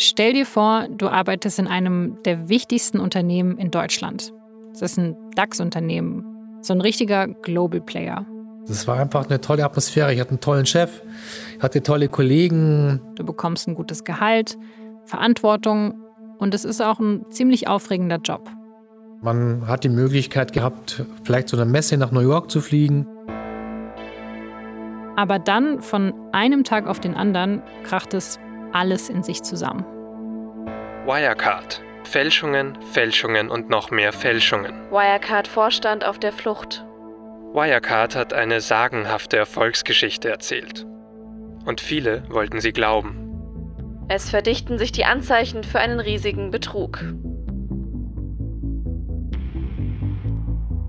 Stell dir vor, du arbeitest in einem der wichtigsten Unternehmen in Deutschland. Das ist ein DAX-Unternehmen, so ein richtiger Global Player. Das war einfach eine tolle Atmosphäre. Ich hatte einen tollen Chef, hatte tolle Kollegen. Du bekommst ein gutes Gehalt, Verantwortung und es ist auch ein ziemlich aufregender Job. Man hat die Möglichkeit gehabt, vielleicht zu einer Messe nach New York zu fliegen. Aber dann von einem Tag auf den anderen kracht es alles in sich zusammen. Wirecard. Fälschungen, Fälschungen und noch mehr Fälschungen. Wirecard-Vorstand auf der Flucht. Wirecard hat eine sagenhafte Erfolgsgeschichte erzählt. Und viele wollten sie glauben. Es verdichten sich die Anzeichen für einen riesigen Betrug.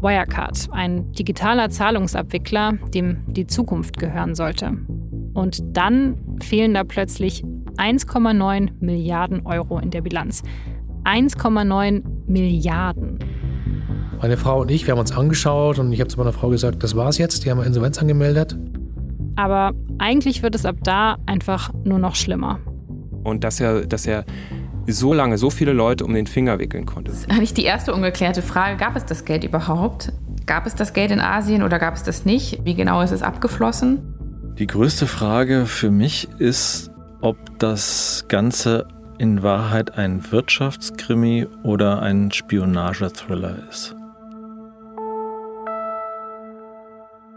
Wirecard, ein digitaler Zahlungsabwickler, dem die Zukunft gehören sollte. Und dann fehlen da plötzlich 1,9 Milliarden Euro in der Bilanz. 1,9 Milliarden. Meine Frau und ich, wir haben uns angeschaut und ich habe zu meiner Frau gesagt, das war's jetzt, die haben Insolvenz angemeldet. Aber eigentlich wird es ab da einfach nur noch schlimmer. Und dass er, dass er so lange so viele Leute um den Finger wickeln konnte. Das ist eigentlich die erste ungeklärte Frage. Gab es das Geld überhaupt? Gab es das Geld in Asien oder gab es das nicht? Wie genau ist es abgeflossen? Die größte Frage für mich ist, ob das Ganze in Wahrheit ein Wirtschaftskrimi oder ein Spionagethriller ist.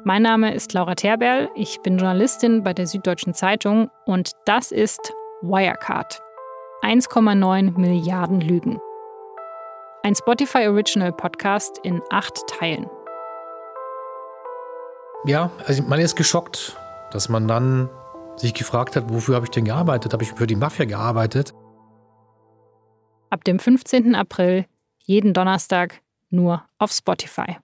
Mein Name ist Laura Terberl, ich bin Journalistin bei der Süddeutschen Zeitung und das ist Wirecard. 1,9 Milliarden Lügen. Ein Spotify Original Podcast in acht Teilen. Ja, also man ist geschockt, dass man dann sich gefragt hat, wofür habe ich denn gearbeitet? Habe ich für die Mafia gearbeitet? Ab dem 15. April, jeden Donnerstag, nur auf Spotify.